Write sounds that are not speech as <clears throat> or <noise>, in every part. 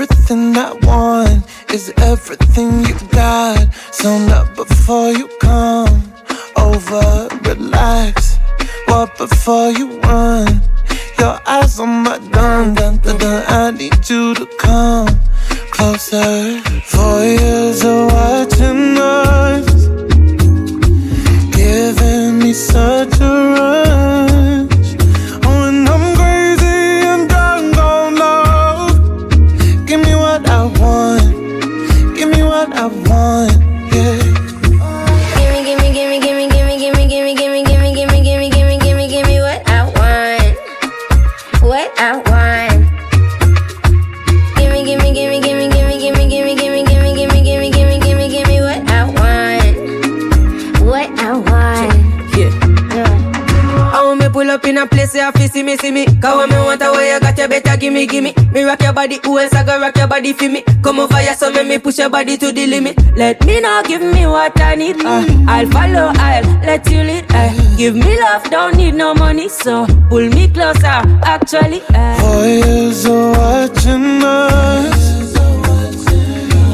Everything I want is everything you got. So not before you come over, relax. What before you run? Your eyes on my gun, dun, dun, dun. I need you to come closer. Four years of watching us, place where you see me, see me. Cause when me want a way you got you better gimme, gimme. Me rock your body, who else I go rock your body for me? Come over here, so make me push your body to the limit. Let me know, give me what I need. Uh, I'll follow, I'll let you lead. Uh, give me love, don't need no money, so pull me closer. Actually, uh. Years of watching us,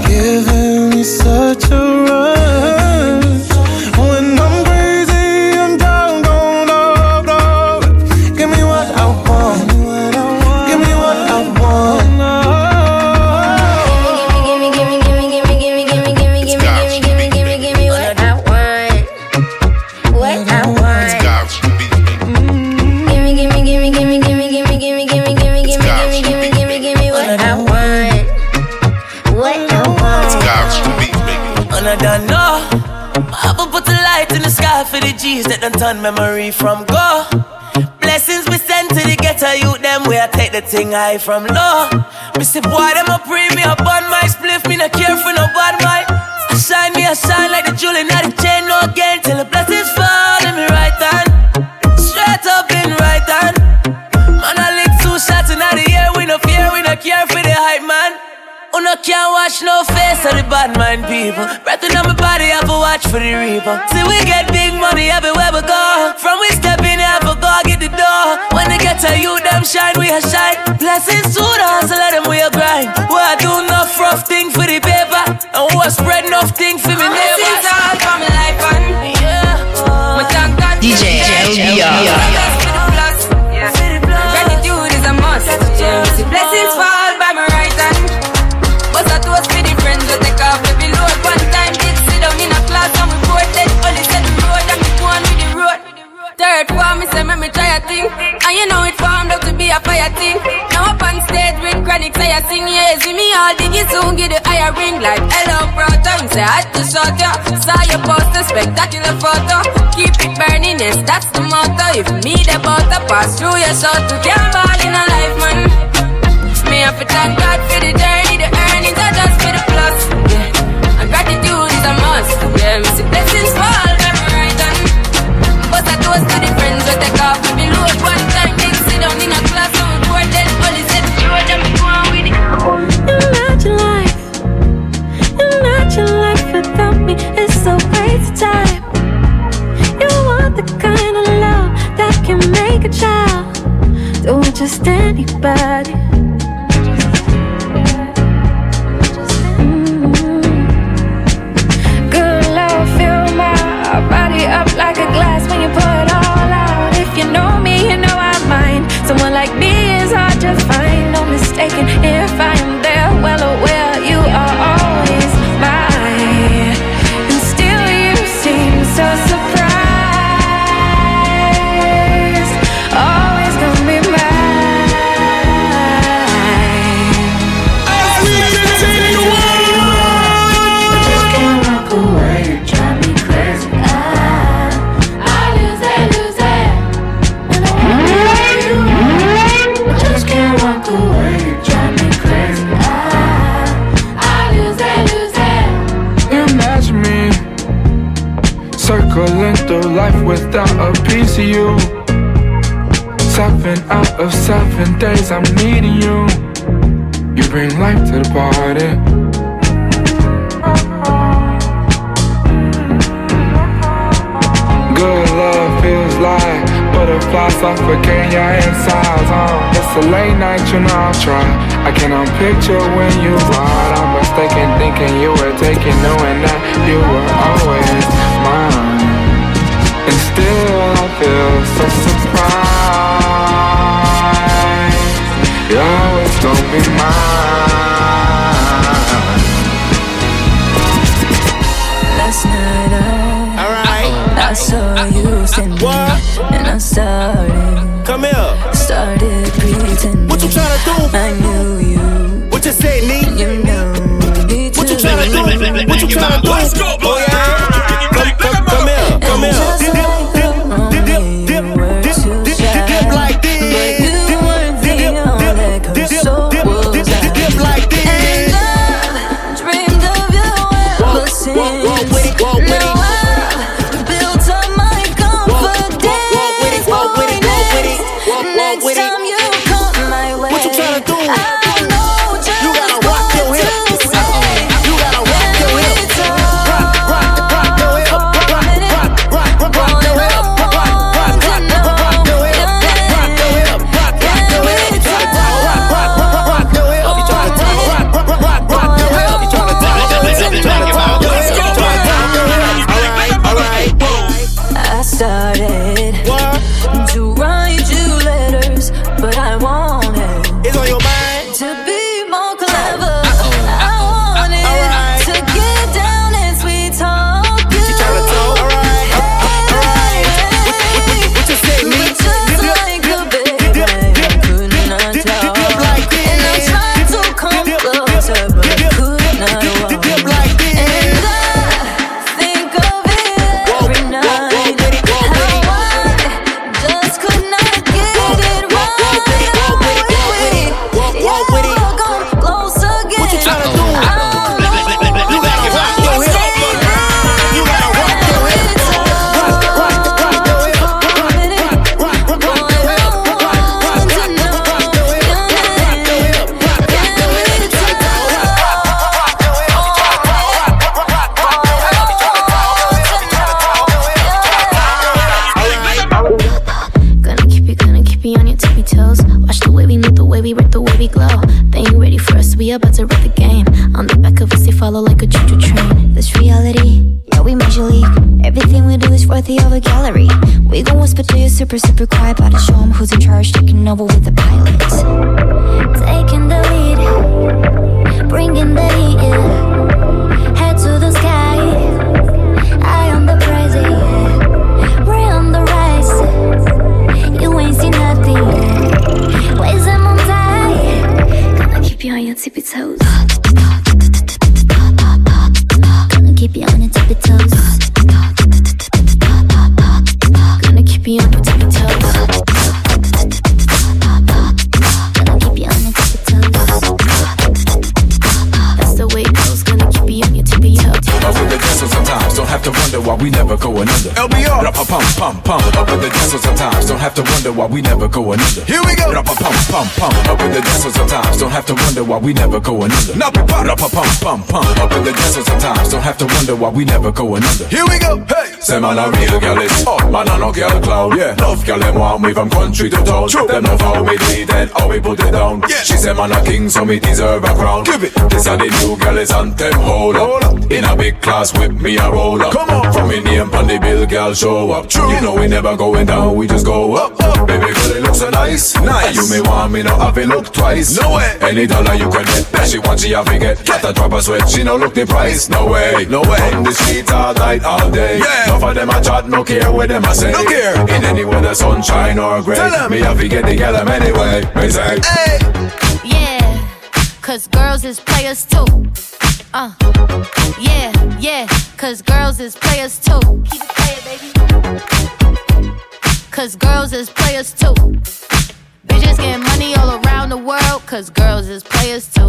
giving me such a rush. Turn memory from go. Blessings we send to the ghetto youth, them where I take the thing high from low. Me boy, them a pre me up on my spliff, me no care for no bad mind. I shine me, I shine like the jewel in the chain, no again, till the blessings fall in me right hand. Straight up in right hand. Man, I lick two shots in the air, we no fear, we no care for the hype man. Uno can't watch no of the bad mind people. Breathing on my body, I to watch for the reaper. See, we get big money everywhere we go. From we step in, I to go get the door. When they get to you, them shine, we a shine. Blessings to the hustle, let them we a grind. We I do enough rough thing for the paper. And we a spread enough thing for me Blessings chronic say I sing, yeah, see me all diggy soon get the higher ring like hello brother. Me say I had to shut ya, saw your poster spectacular photo. Keep it burning, yes that's the motto. If me the butter pass through your soul to can't ball in a life man. Me have to thank God for the journey, the earnings are just for the plus. be mine. Last night I. I saw you sending, and I started. Come here. Started pretending. What you trying to do? I knew you. What you say, me? You know me too. What you trying to do? What you trying to do? Let's go, boy. Oh yeah. wonder why we never go under. Now we pump up a pump, pump, pump. Up in the desert sometimes, don't have to wonder why we never go under. Here we go, hey! Say man a real girl is. Oh, man a no girl cloud, yeah. Love girl and one move from country to town. True. Them love how we did and how we put it down. Yeah. She say man a king, so me deserve a crown. Give it. This are the new girl is on them hold up. hold up. In a big class with me a roll up. Come on. From me name on the bill, girl show up. True. You know we never going down, we just go up. Baby girl, it looks so nice. Nice. You may want me now, have been look twice. No way. Any dollar you can get, bet she want she have it get. Get a drop a sweat, she no look the price. No way, no way. On the streets all night, all day. Yeah. No for them I chat, no care what them I say. No care. In any weather, sunshine or gray. Tell them. Me have to get together them anyway. Me say. Hey. Yeah. Cause girls is players too. Uh, yeah, yeah, cause girls is players too. Keep it playing, baby cause girls is players too. Bitches getting money all around the world, cause girls is players too.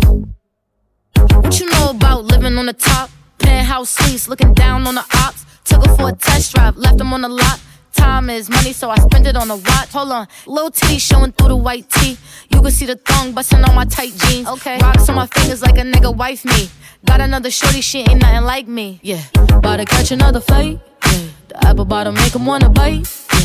What you know about living on the top? Penthouse suites, looking down on the ops. Took her for a test drive, left them on the lot. Time is money, so I spend it on a watch. Hold on, little T showing through the white tee. You can see the thong busting on my tight jeans. Okay, rocks on my fingers like a nigga wife me. Got another shorty, she ain't nothing like me. Yeah, about to catch another fight. Yeah. The apple bottom make him wanna bite. Yeah.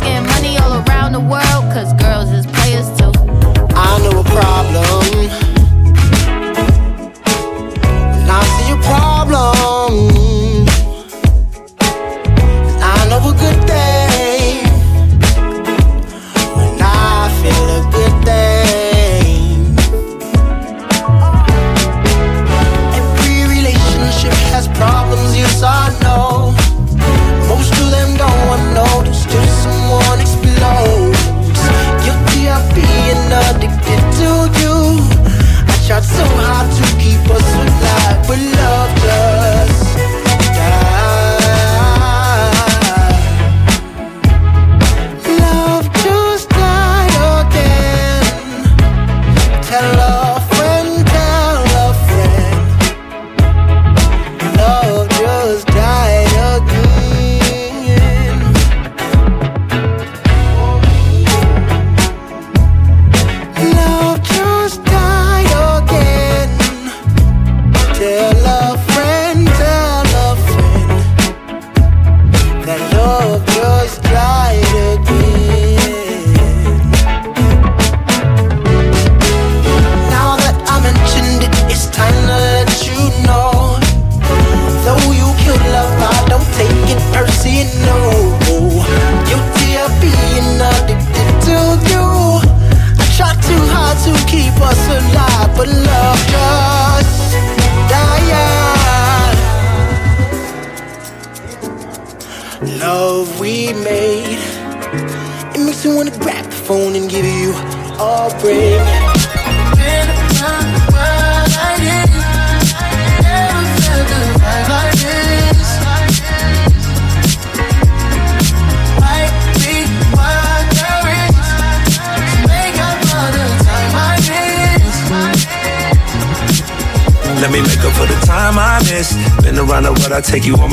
Bitches getting money all around the world, cause girls is players too. I know a problem. And I see a problem. I know a good day. When I feel a good thing. Every relationship has problems, yes I know.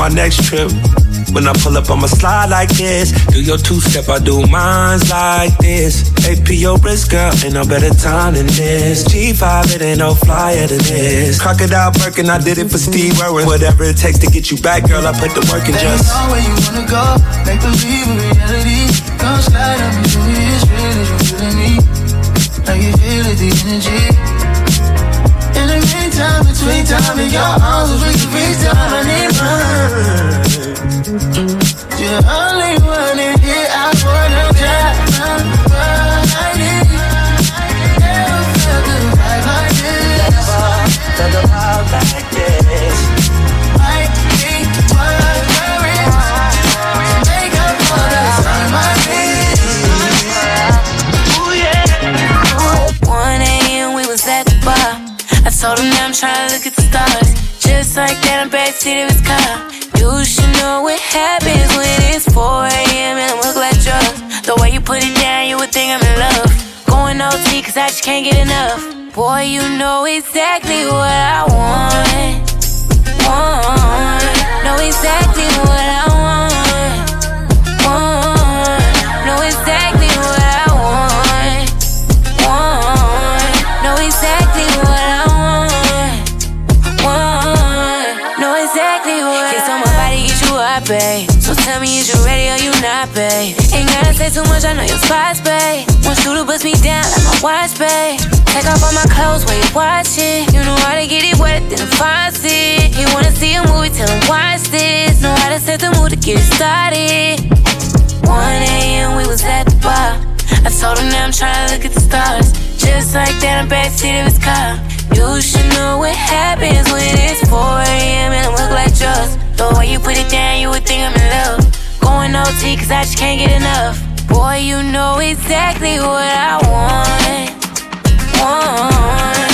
My next trip. When I pull up on my slide like this, do your two step, I do mines like this. APO risk, girl, ain't no better time than this. G5, it ain't no flyer than this. Crocodile Birkin, I did it for Steve Irwin. Whatever it takes to get you back, girl, I put the work in just. know where you wanna go. Make believe in reality. Come slide on me, show me it's real as you feeling me. I can feel it, the energy. In the meantime, between time in your arms, we can free time. I need mine. You're the only one in here I wanna try. I need. Never felt the vibe like this. Never Felt the vibe like this. Him that I'm trying to look at the stars. Just like that, I'm backseat of his car. You should know what happens when it's 4 a.m. and I look like drugs. The way you put it down, you would think I'm in love. Going OT, cause I just can't get enough. Boy, you know exactly what I want. Want. Know exactly what I. Want. Tell me, is you ready or you not, babe? Ain't gotta say too much, I know your spots, babe. Want you to bust me down like my watch, babe. Take off all my clothes while you watching. You know how to get it wet than a faucet. You wanna see a movie, tell him watch this. Know how to set the mood to get it started. 1 a.m. we was at the bar. I told him that I'm trying to look at the stars. Just like that, I'm backseat of his car. You should know what happens when it's 4 a.m. and I look like drugs. The way you put it down, you would think I'm in love. Going OT, cause I just can't get enough. Boy, you know exactly what I want. Want.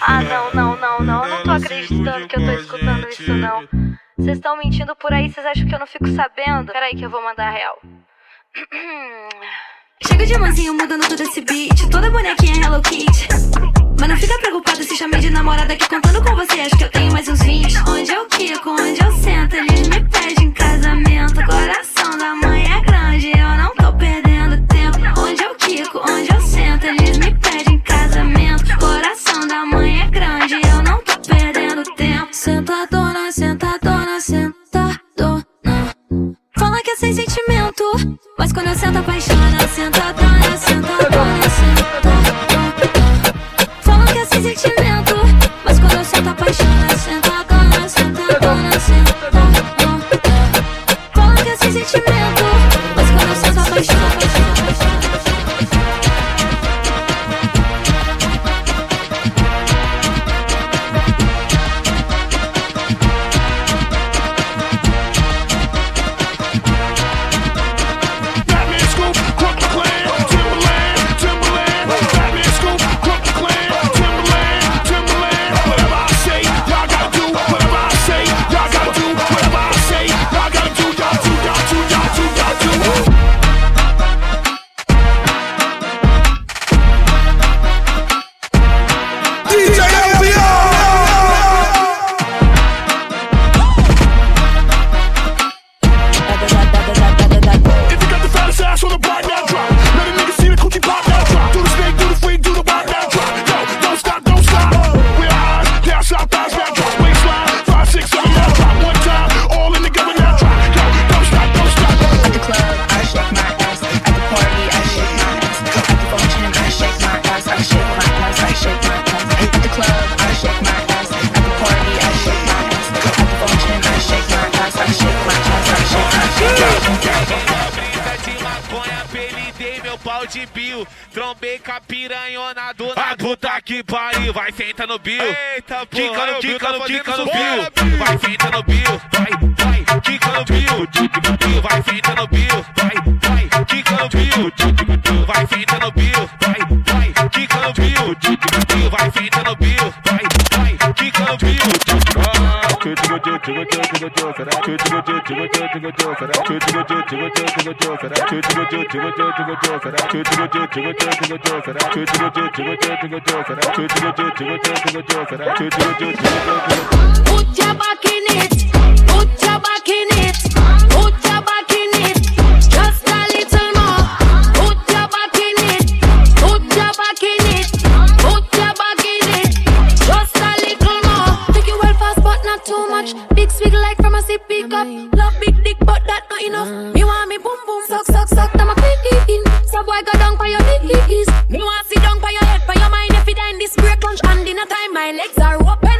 Ah, não, não, não, não. Eu não tô acreditando que eu tô escutando isso, não. Vocês estão mentindo por aí, vocês acham que eu não fico sabendo? Peraí que eu vou mandar a real. <clears throat> Chega de mansinho mudando todo esse beat. Toda bonequinha Hello Kitty. Mas não fica preocupado se chamei de namorada aqui contando com você. Acho que eu tenho mais uns 20. Onde eu quico, onde eu sento, eles me pedem casamento. Coração da mãe é grande, eu não tô perdendo tempo. Onde eu quico, onde eu sento, eles me pedem casamento. Coração da mãe é grande, eu não tô perdendo tempo. Sentadona, sentadona, sentadona. Fala que é sem sentimento, mas quando eu sento apaixona. Sentadona, sentadona, sentadona. De bio. Trombei com a piranhona do na puta que pariu. Vai senta no bio. Eita, Quica no, quica no, quica no bio. Vai senta no bio. Vai, vai, quica no bio. Vai senta no bio. Vai, vai, quica no bio. Vai senta no bio. Vai, vai, quica no bio. Vai senta no bio. Vai, vai, quica no Put your back in it. Put your back in it. Swig like from a sip pick up. Love big dick, but that not enough. Me want me boom boom suck suck suck. Them a quick in. So boy go down for your knees. Me want sit down for your head, for your mind. If die in this break lunch and dinner time, my legs are open.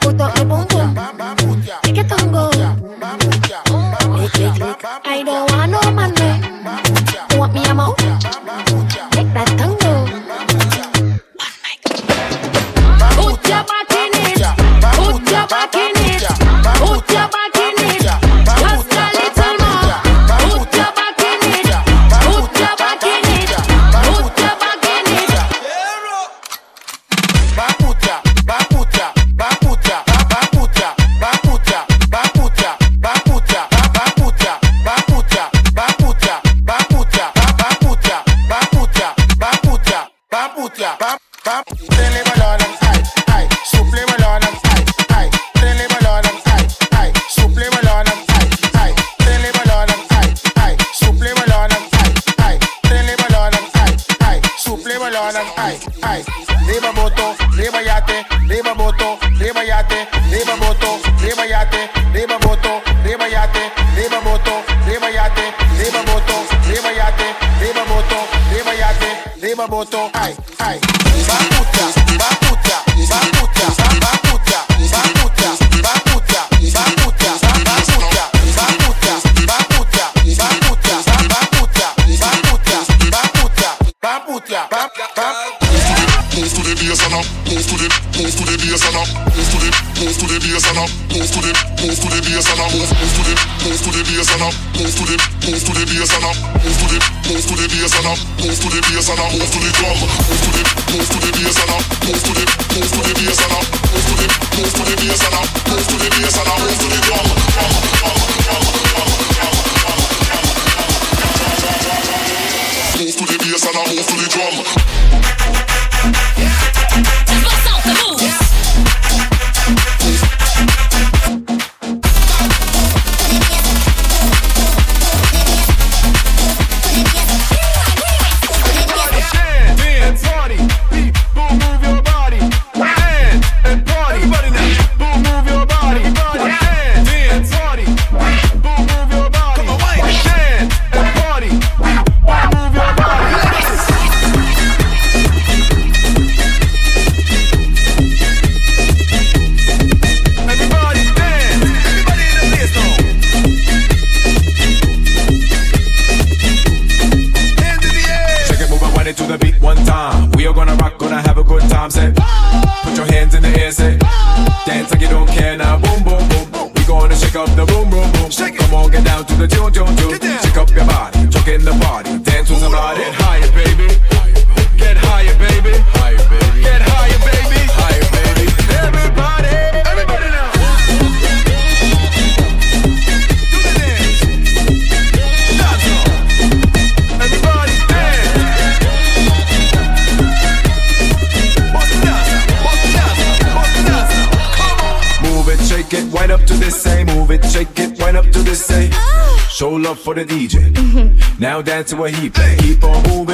Put up the boom boom. Take it and go. Lick, lick, lick. I don't the DJ. Now dance to what he play. Keep on moving,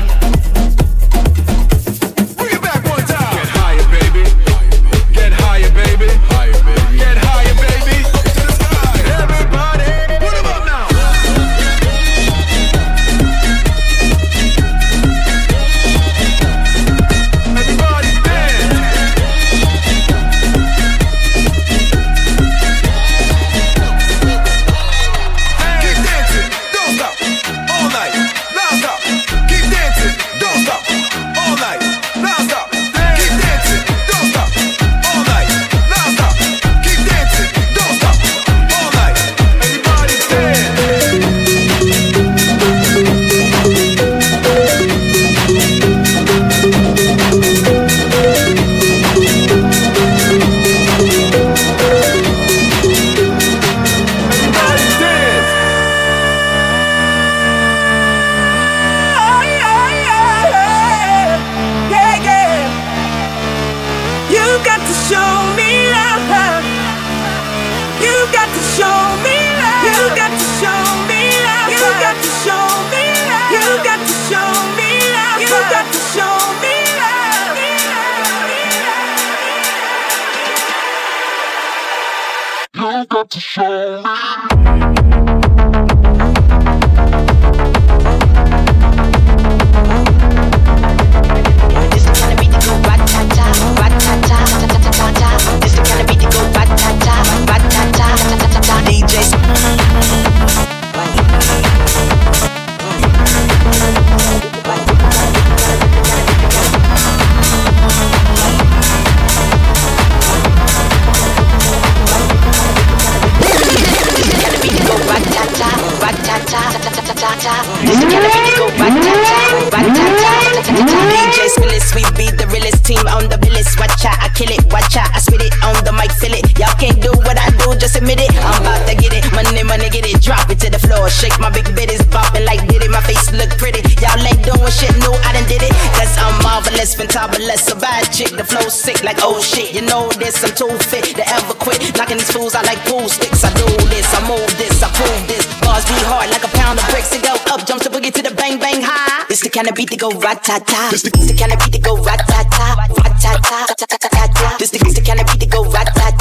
floor. Shake my big bitties, bopping like did it. My face look pretty. Y'all ain't doing shit, no, I done did it. Cause I'm marvelous, fantabulous, a bad chick. The flow sick like oh shit. You know this, I'm too fit to ever quit. Knocking these fools out like pool sticks. I do this, I move this, I prove this. Bars be hard like a pound of bricks. It go up, jumps the boogie to the bang bang high. This the kind of beat that go rat ta ta. This the kind of beat that go rat ta ta, rat ta ta, ta ta ta ta. This the this the kind of beat that go rat ta ta,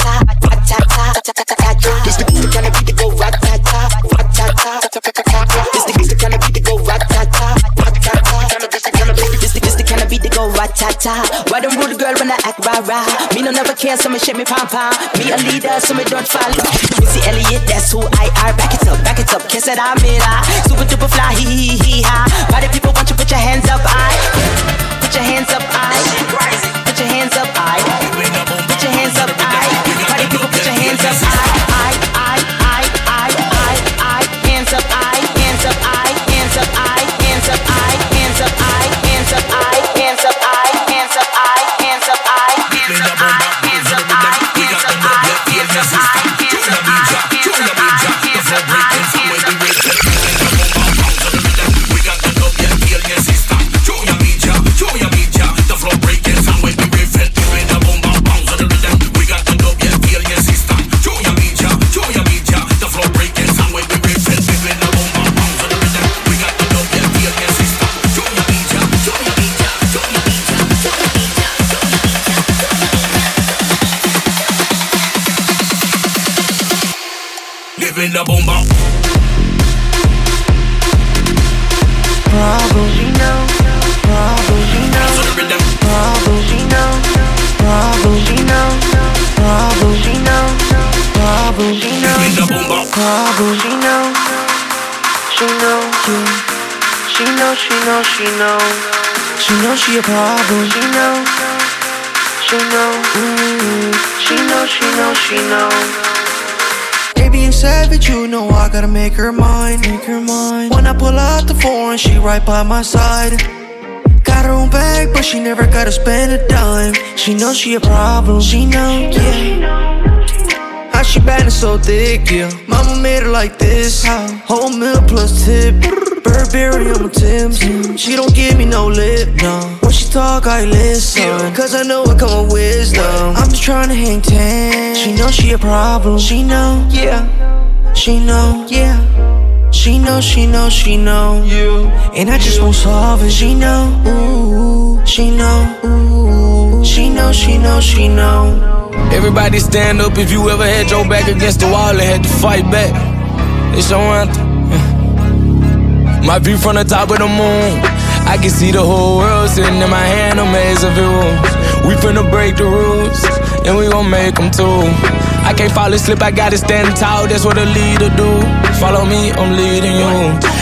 ta ta. Why them rude girl when I act rah rah? Me no never care, so me shake me pom pom. Me a leader, so me don't follow. Missy Elliott, that's who I are. Back it up, back it up, kiss it, I'm it. ah. Super duper fly, hee hee hee ha. Why the people want you put your hands up, I. Put your hands up, I. Put your hands up, I. she know, she know. She a problem. She know. She know. Ooh. She know, she know, she know. You savage, you know I gotta make her mine. Make her mine. When I pull out the foreign, she right by my side. Got her own bag, but she never gotta spend a dime. She knows she a problem. She know, yeah. How she and so thick, yeah. Mama made her like this. Whole meal plus tip. Burberry on my Tim's. She don't give me no lip, no. When she talk, I listen. Cause I know it come with wisdom. I'm just trying to hang ten. She know she a problem. She know, yeah. She know, yeah. She know, she know, she know. Yeah. And I just won't solve it. She know, ooh. She know, ooh. She know, she know, she know. Everybody stand up if you ever had your back against the wall and had to fight back. It's your anthem. My view from the top of the moon. I can see the whole world sitting in my hand, a maze of rules. We finna break the rules, and we gon' make them too. I can't fall asleep, I gotta stand tall, that's what a leader do. Follow me, I'm leading you.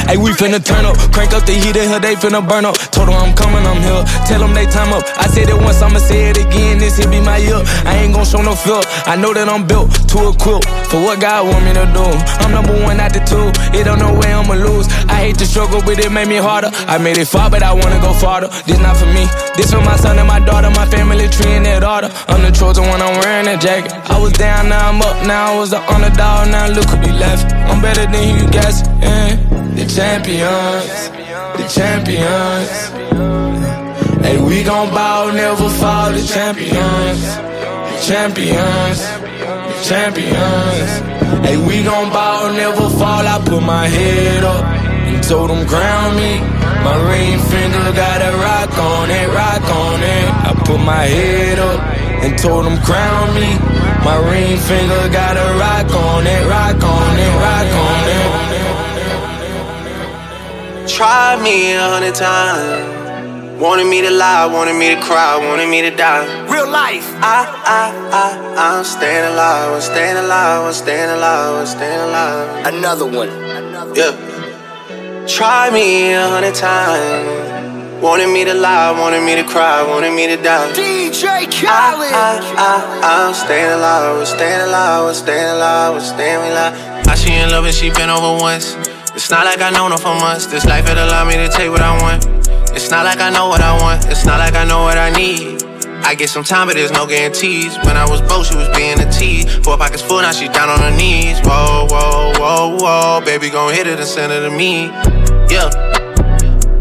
Hey, we finna turn up, crank up the heater here, they finna burn up. Told Told 'em I'm coming, I'm here. Tell 'em they time up. I said it once, I'ma say it again. This here be my year. I ain't gon' show no fear. I know that I'm built to equip for what God want me to do. I'm number one out the two. It don't know where I'ma lose. I hate to struggle, but it made me harder. I made it far, but I wanna go farther. This not for me. This for my son and my daughter, my family tree and their daughter. I'm the chosen one, I'm wearing that jacket. I was down, now I'm up. Now I was the underdog, now look who be left. I'm better than you guess. Yeah. The champions, the champions. Hey, we gon' bow, never fall. The champions, the champions, the champions. Hey, we gon' bow, never fall. I put my head up and told them crown me. My ring finger got a rock on it, rock on it. I put my head up and told them crown me. My ring finger got a rock on it, rock on it, rock on it. Tried me a hundred times. Wanted me to lie, wanted me to cry, wanted me to die. Real life. I, I, I, I'm staying alive, I'm staying alive, I'm staying alive, I'm staying alive. Another one. Another Yeah. Try me a hundred times. Wanted me to lie, wanted me to cry, wanted me to die. DJ Khaled. I, I, I, I'm staying alive, I'm staying alive, I'm staying alive, I'm staying alive. How she in love and she been over once. It's not like I known her for months. This life it allowed me to take what I want. It's not like I know what I want. It's not like I know what I need. I get some time, but there's no guarantees. When I was broke, she was being a tease. Four pockets full, now she down on her knees. Whoa, whoa, whoa, whoa. Baby, gon' hit it and send it to me. Yeah.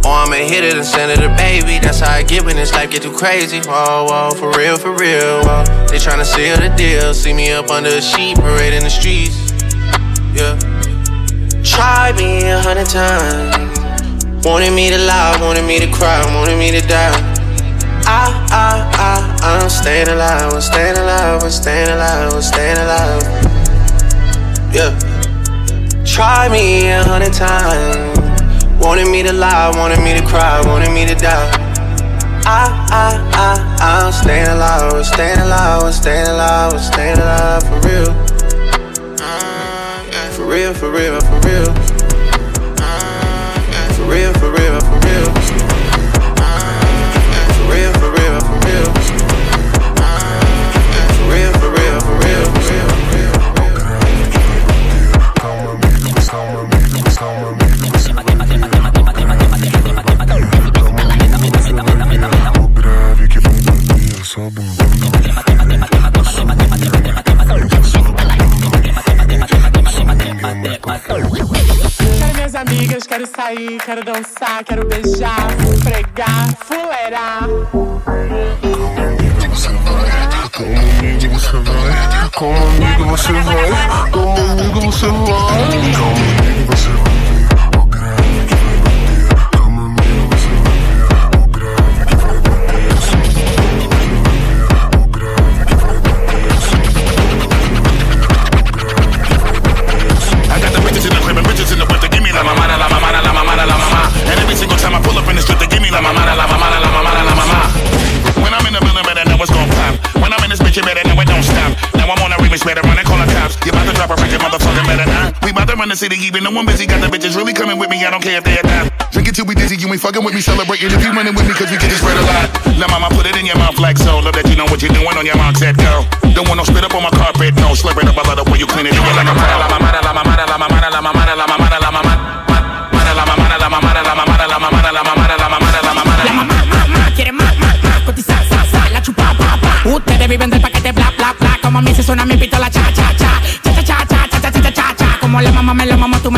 Or I'ma hit it and send it to baby. That's how I get when this life get too crazy. Whoa, whoa, for real, for real. Whoa. They tryna seal the deal. See me up under a sheet, parade in the streets. Yeah. Try me a hundred times. Wanted me to lie, wanted me to cry, wanted me to die. I, I, I, I'm staying alive, I'm staying alive, I'm staying alive, I'm staying alive. Yeah. Try me a hundred times. Wanted me to lie, wanted me to cry, wanted me to die. I, I, I, I'm staying alive, I'm staying alive, I'm staying alive, I'm staying alive mm, for real. For real, for real, for real. quero beijar, pregar, fuleirar. Comigo você vai, comigo você vai, comigo você vai. Comigo você vai. Run the I'm busy. Got the bitches really coming with me, I don't care if they adopt. Drink it till we dizzy, you ain't fucking with me, celebrating if you running with me, cause we get this bread a lot. Now mama, put it in your mouth like so. Love that you know what you're doing on your mouth, set go. Don't want no spit up on my carpet, no. Slurp it up, I love you clean it, you're like a pro. La mamada, la la la la la. La la la la la la la. La más, cotizar, sa, sa, la chupa, pa, pa. Ustedes viven del paquete, bla, bla, bla. Como a mí se suena mi pistola, cha,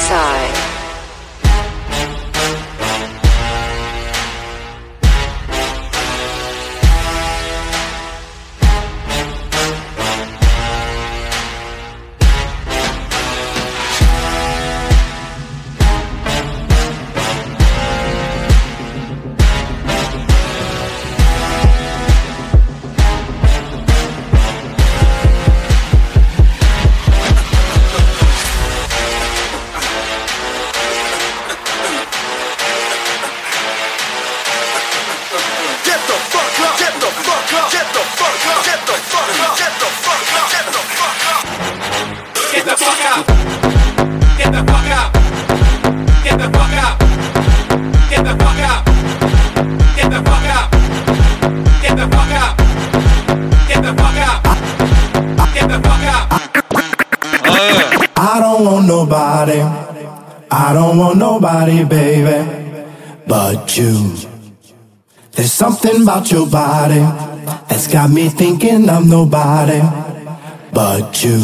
outside. Something about your body that's got me thinking I'm nobody but you.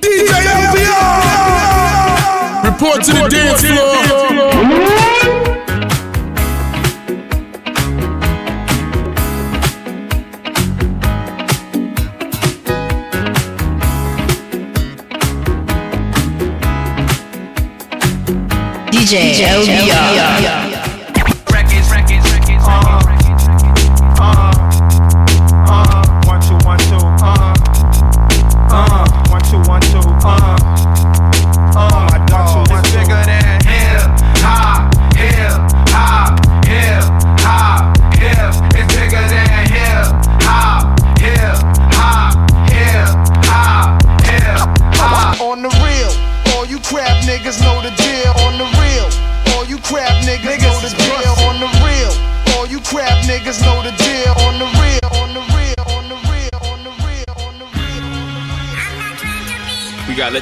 DJ! Report to the dance floor. DJ, DJ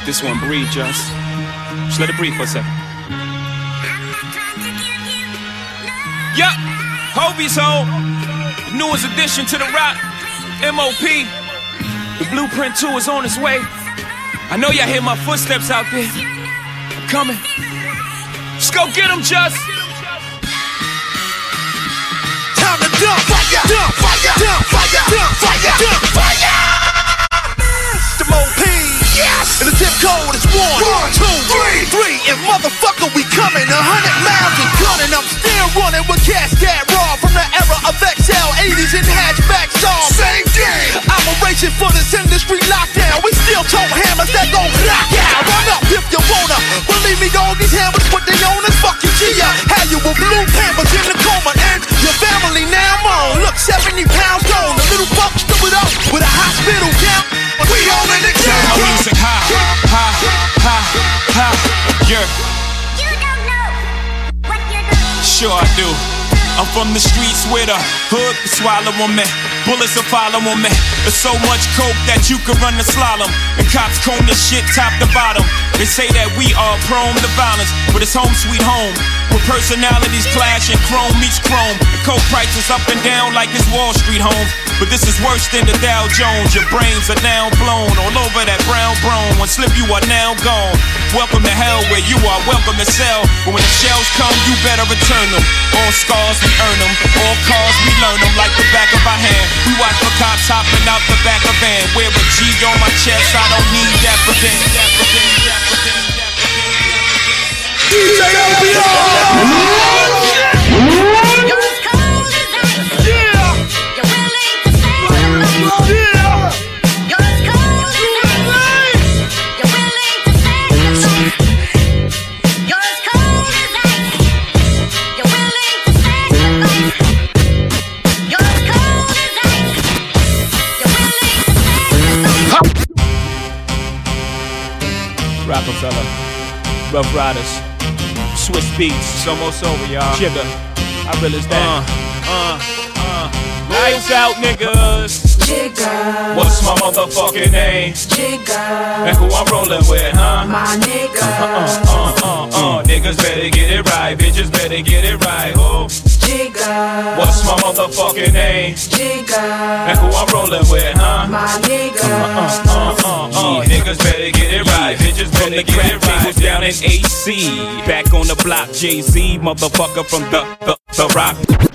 let this one breathe, just. Just let it breathe for a second. Yup, Hovi's home. The newest addition to the Roc. MOP. The blueprint 2 is on its way. I know y'all hear my footsteps out there. I'm coming. Let's go get them, just. Time to dump fire, dump fire, dump fire, dump fire, dump fire. Code is one, one, two, three, three, and motherfucker, we coming a hundred miles and gunning. I'm still running with cats that raw from the era of XL, 80s and hatchback songs. Same game. I'm racing for this industry lockdown. We still tote hammers that gon' knock out. Run up if you wanna. Believe me, dog, these hammers put they own us. Fuck you, Gia. Had you with blue pampers Sure I do. I'm from the streets where the hood can swallow on me. Bullets are follow on me. There's so much coke that you could run the slalom. And cops comb this shit top to bottom. They say that we are prone to violence, but it's home sweet home. Where personalities clash and chrome meets chrome. The coke prices up and down like it's Wall Street home. But this is worse than the Dow Jones. Your brains are now blown all over that brown brown. One slip, you are now gone. Welcome to hell where you are welcome to sell. But when the shells come, you better return them. All scars, we earn them. All cars, we learn them like the back of our hand. We watch for cops hopping out the back of van. Wear a G on my chest, I don't need that for them. DJ Roc-A-Fella, Ruff Ryders, Swizz Beatz. It's almost over, y'all. Jigga, I realize that. Uh, uh, uh. Lights out, niggas. Jigga. What's my motherfucking name? Jigga. And who I'm rolling with, huh? My nigga. Uh, uh, uh, uh. Niggas better get it right, bitches better get it right. Oh. Jigga. What's my motherfucking name? Jigga. And who I'm rolling with, huh? My nigga. Uh, uh, uh, uh. Niggas better get it right, bitches better get it right. Was down in AC, back on the block. Jay Z, motherfucker from the the, the rock.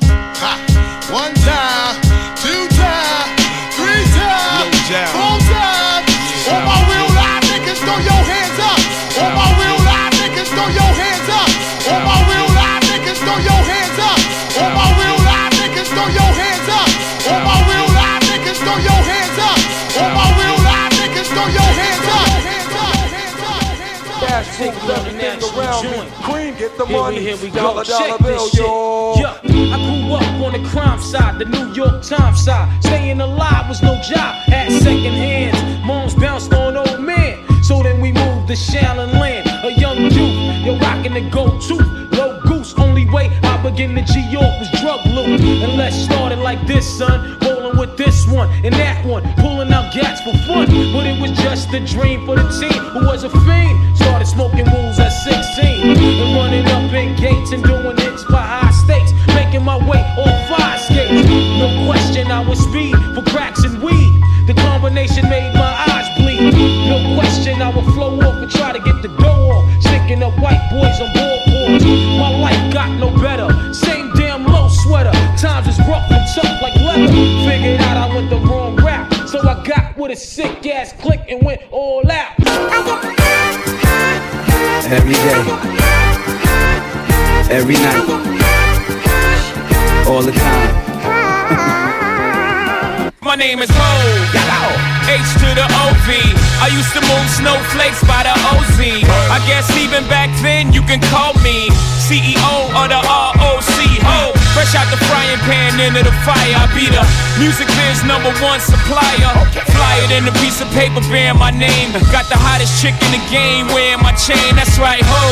Everything around me. Cream, get the Here we, money. here we go. Dollar, dollar Check bill, this shit. yo. Yeah, I grew up on the crime side, the New York Times side. Staying alive was no job, had second hands. Moms bounced on old men. So then we moved to Shaolin Land, a young youth. You're rocking the go-to, low goose. Only way I began to G York was drug loot. And let's start it like this, son. Rolling with this one and that one, pulling out gats for fun. But it was just a dream for the team who was a fiend. Started smoking rules at 16 and running up in gates and doing hits by high stakes. Making my way on fire skates. No question, I was speed for cracks and weed. The combination made my eyes bleed. No question, I would flow off and try to get the dough off. Sticking up white boys on boards. Figured out I went the wrong route. So I got with a sick ass click and went all out. Every day, every night, all the time. My name is Hov. H to the OV. I used to move snowflakes by the OZ. I guess even back then you can call me CEO of the ROC. Hov. Fresh out the frying pan into the fire. I be the music biz number one supplier. Fly it in a piece of paper bearing my name. Got the hottest chick in the game wearing my chain. That's right, ho.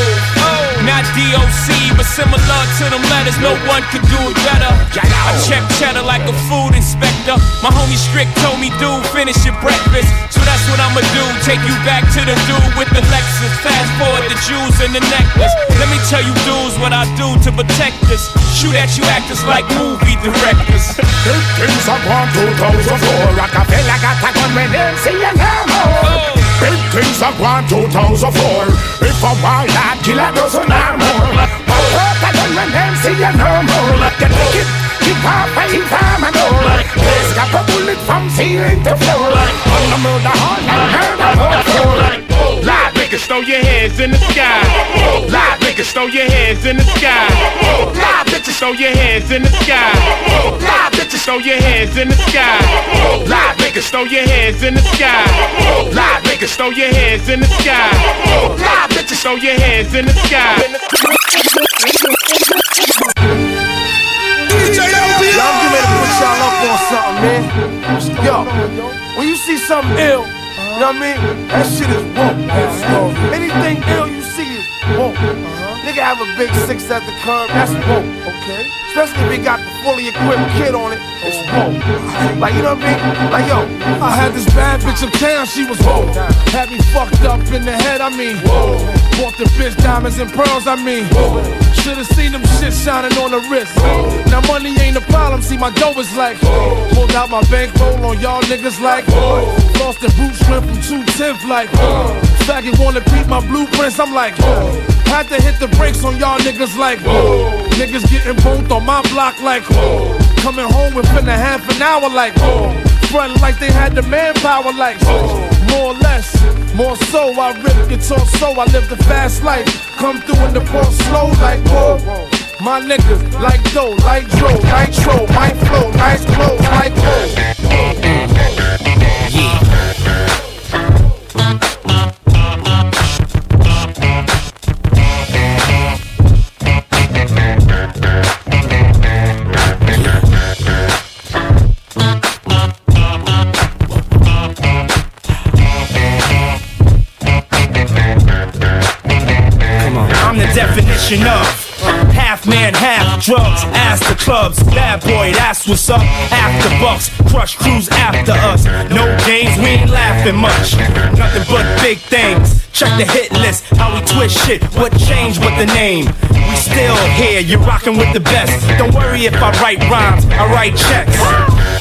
Not DOC, but similar to them letters. No one could do it better. I check cheddar like a food inspector. My homie Strick told me, dude, finish your breakfast. So that's what I'ma do. Take you back to the dude with the Lexus. Fast forward the jewels and the necklace. Let me tell you, dudes, what I do to protect us. Shoot at you actors like movie directors. <laughs> Things are gone 2004. Rockefeller got a gun when them see you no more. Oh. Big things are gone 2004. If a wild lad kill a dozen or more. <laughs> Pull out a gun when them see you no more. Get wicked, keep off and keep time and all. Place got a bullet from ceiling to floor. On the murder horn and murder horn. Niggas throw your hands in the sky. Live niggas throw your hands in the sky. Live bitches throw your hands in the sky. Live bitches throw your hands in the sky. Live niggas throw your hands in the sky. Live niggas throw your hands in the sky. Live bitches throw your hands in the sky. Yo, I'm ready to put y'all up on something, man. Yo, when you see something ill, you know what I mean? That shit is woke. Anything ill you see is woke. Nigga have a big six at the curb, that's woke. Okay. Especially if he got the fully equipped kid on it, it's woke. Like, you know what I mean? Like, yo, I had this bad bitch uptown, she was woke. Had me fucked up in the head, I mean. Bought the bitch diamonds and pearls, I mean. Should've seen them shit shining on the wrist. Now money ain't a problem, see my dough is like. Pulled out my bankroll on y'all niggas like. Lost the boot strength from 210th like. Faggot wanna beat my blueprints, I'm like. Had to hit the brakes on y'all niggas like. whoa. Niggas getting both on my block like. whoa. Coming home within a half an hour like. Front like they had the manpower like. whoa. More or less. More so, I rip guitar so I live the fast life. Come through in the ball slow like whoa. My niggas like dough, like dro, nitro, my flow, nice clothes, like whoa. Definition of half man, half drugs. Ask the clubs, bad boy, that's what's up. After bucks, crush crews after us. No games, we ain't laughing much. Nothing but big things. Check the hit list, how we twist shit. What changed with the name? We still here, you're rocking with the best. Don't worry if I write rhymes, I write checks.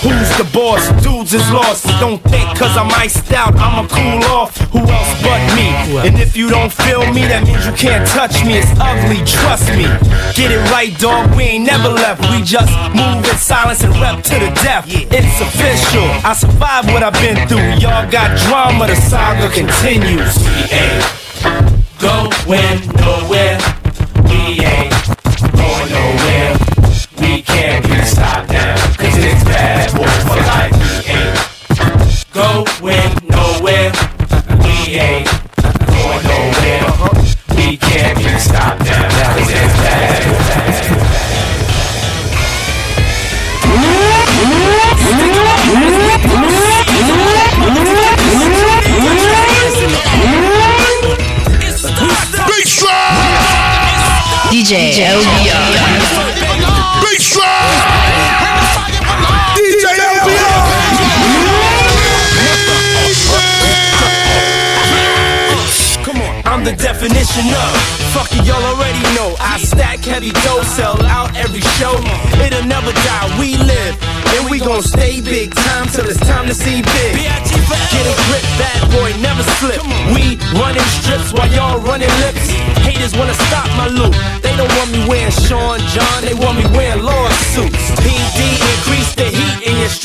Who's the boss? Dudes is lost. Don't think cause I'm iced out, I'ma cool off. Who else but me? And if you don't feel me, that means you can't touch me. It's ugly, trust me. Get it right, dog. We ain't never left. We just move in silence and rep to the death. It's official. I survived what I've been through. Y'all got drama, the saga continues. Ain't going nowhere. We ain't going nowhere. We can't be stopped now. Cause it's bad boy for life. We ain't going while y'all running lips. Haters wanna stop my loot. They don't want me wearing Sean John They want me wearing lawsuits. PD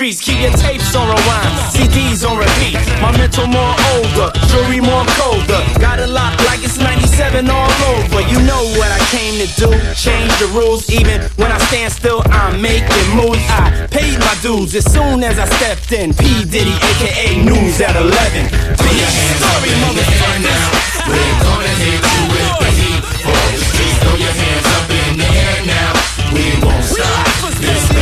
streets Keep your tapes on rewind, CDs on repeat. My mental more older, jewelry more colder. Got a lock like it's 97 all over. You know what I came to do Change the rules. Even when I stand still I'm making moves. I paid my dues as soon as I stepped in. P. Diddy aka News at 11 Big story motherfuckers We're gonna hit you with the heat. For the streets. Throw your hands up in the air now. We won't side. This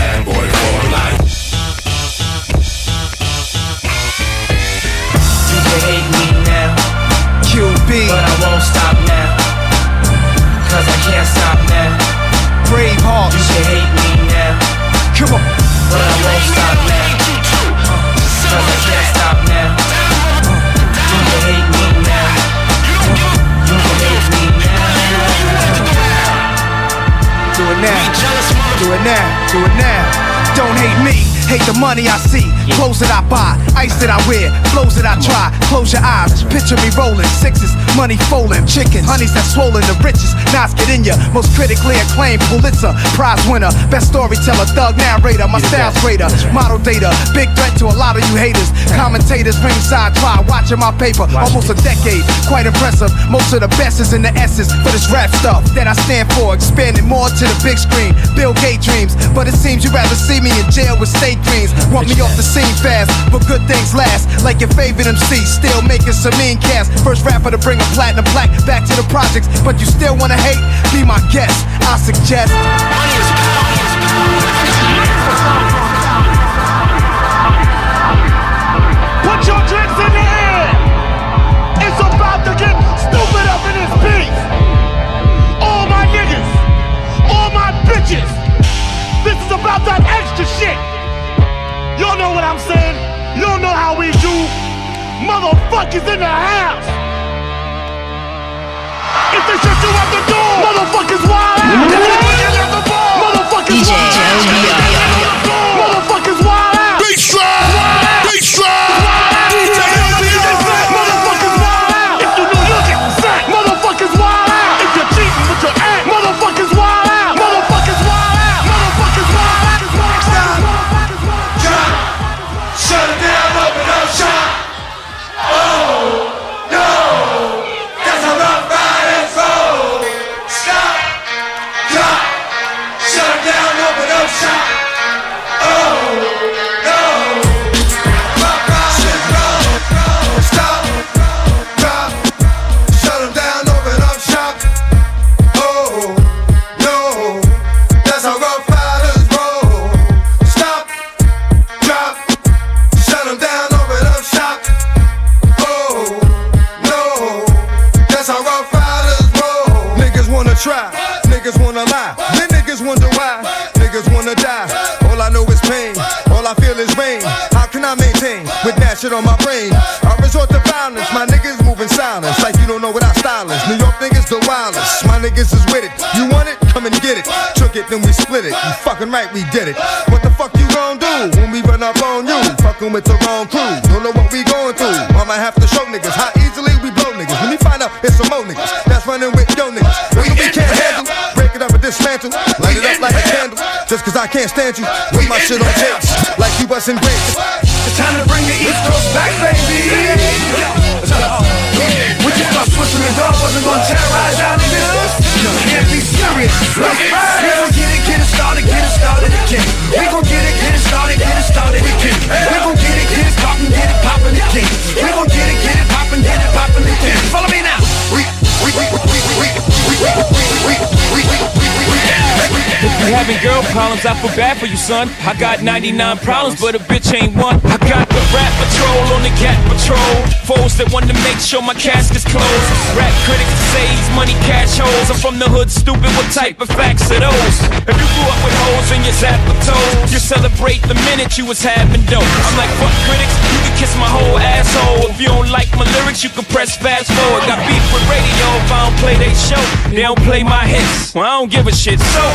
Won't stop now. Cause I can't stop now. Brave heart. You can hate me now. Come on. But I won't stop now. Cause I can't stop now. You can hate me now. You can hate me now. Do it now. Do it now. Do it now. Don't hate me, hate the money I see. Clothes that I buy, ice that I wear, flows that I try. Close your eyes, picture me rolling sixes, money folding, chickens, honeys that swollen the richest. Knots get in ya, most critically acclaimed Pulitzer Prize winner, best storyteller, thug narrator. My style's greater, model data, big threat to a lot of you haters. Commentators ringside try watching my paper, almost a decade, quite impressive. Most of the best is in the essence for this rap stuff that I stand for, expanding more to the big screen. Bill Gates dreams, but it seems you'd rather see me in jail with state dreams. Want me off the scene fast, but good things last. Like your favorite MC, still making some mean cast. First rapper to bring a platinum plaque back to the projects, but you still wanna hate? Be my guest, I suggest. Put your drinks in the air. It's about to get stupid up in this beat. All my niggas, all my bitches. This is about that extra shit. Y'all know what I'm saying. Y'all know how we do. Motherfuckers in the house. If this shit you at the door, motherfuckers wild out. If this <laughs> shit at the bar, motherfuckers DJ wild out. Shit on my brain? I resort to violence, my niggas moving silence. Like you don't know what I style is. New York niggas the wildest, my niggas is with it. You want it? Come and get it. Took it, then we split it. You fucking right, we did it. What the fuck you gon' do when we run up on you? Fucking with the wrong crew. Don't know what we cause I can't stand you. Put my shit on tapes. Like you wasn't great. It's time to bring the East Coast back, baby. What you thought Switzerland and dog wasn't gonna terrorize our niggas? You can't be serious. Right? We gon' get it, get it started, get it started again. We gon' get it, get it started, get it started again. We gon' get it, get it poppin', get it poppin' again. We gon' get it, get it poppin', get it poppin' again. Follow me now. We, we, we, we, we, we, we, we, we, we, we, we, we, If you having girl problems, I feel bad for you, son. I got 99 problems, but a bitch ain't one. I got the rap patrol on the cat patrol. Foes that want to make sure my casket's closed. Rap critics say he's money cash holes. I'm from the hood, stupid. What type of facts are those? If you grew up with hoes in your zap toes, you celebrate the minute you was having dope. I'm like, fuck critics, you can kiss my whole asshole. If you don't like my lyrics, you can press fast forward. Got beef with radio if I don't play they show. They don't play my hits. Well, I don't give a shit. So,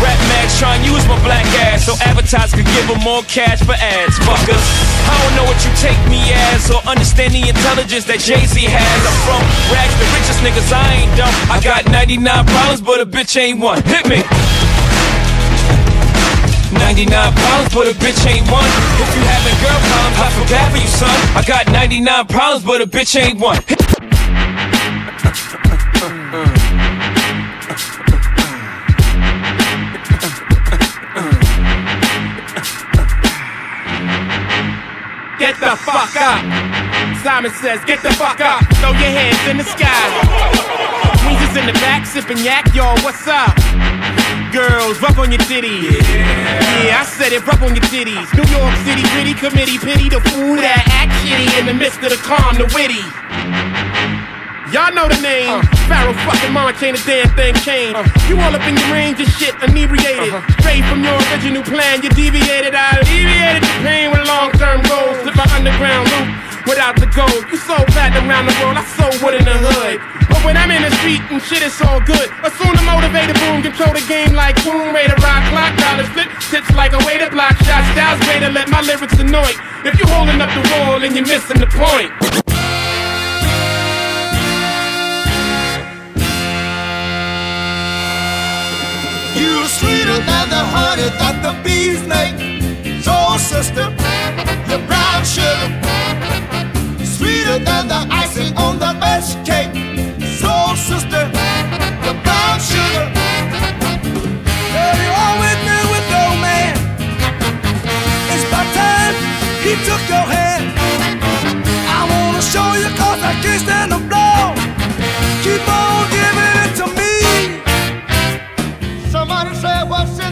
Rap Max try and use my black ass so advertisers could give them more cash for ads. Fuckers, I don't know what you take me as or understand the intelligence that Jay Z has. I'm from rags, the richest niggas. I ain't dumb. I got 99 problems, but a bitch ain't one. Hit me. 99 problems, but a bitch ain't one. If you having girl problems, I feel bad for you, son. I got 99 problems, but a bitch ain't one. fuck up. Simon says, get the fuck up. Throw your hands in the sky. We just in the back sipping yak, y'all. What's up? Girls, rub on your titties. Yeah. yeah, I said it, rub on your titties. New York City, pretty committee, pity the fool that act shitty in the midst of the calm, the witty. Y'all know the name. Uh. Pharoahe fucking Monch a damn thing Kane. Uh. You all up in your range of shit, inebriated. Uh-huh. Straight from your original plan, you deviated. I alleviated the pain with long-term goals. Slip my underground loop without the gold. You sold fat around the world, I sold wood in the hood. But when I'm in the street and shit, it's all good. Assume the motivated boom, control the game like boom, rate a rock, clock, dollar flip, tips like a way to block shots, styles way to let my lyrics annoy. If you holding up the wall and you're missing the point. You're sweeter than the honey that the bees make. So, sister, your brown sugar. Sweeter than the icing on the best cake. So, sister, your brown sugar. Girl, you always knew with no man. It's about time he took your hand.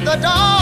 the dark.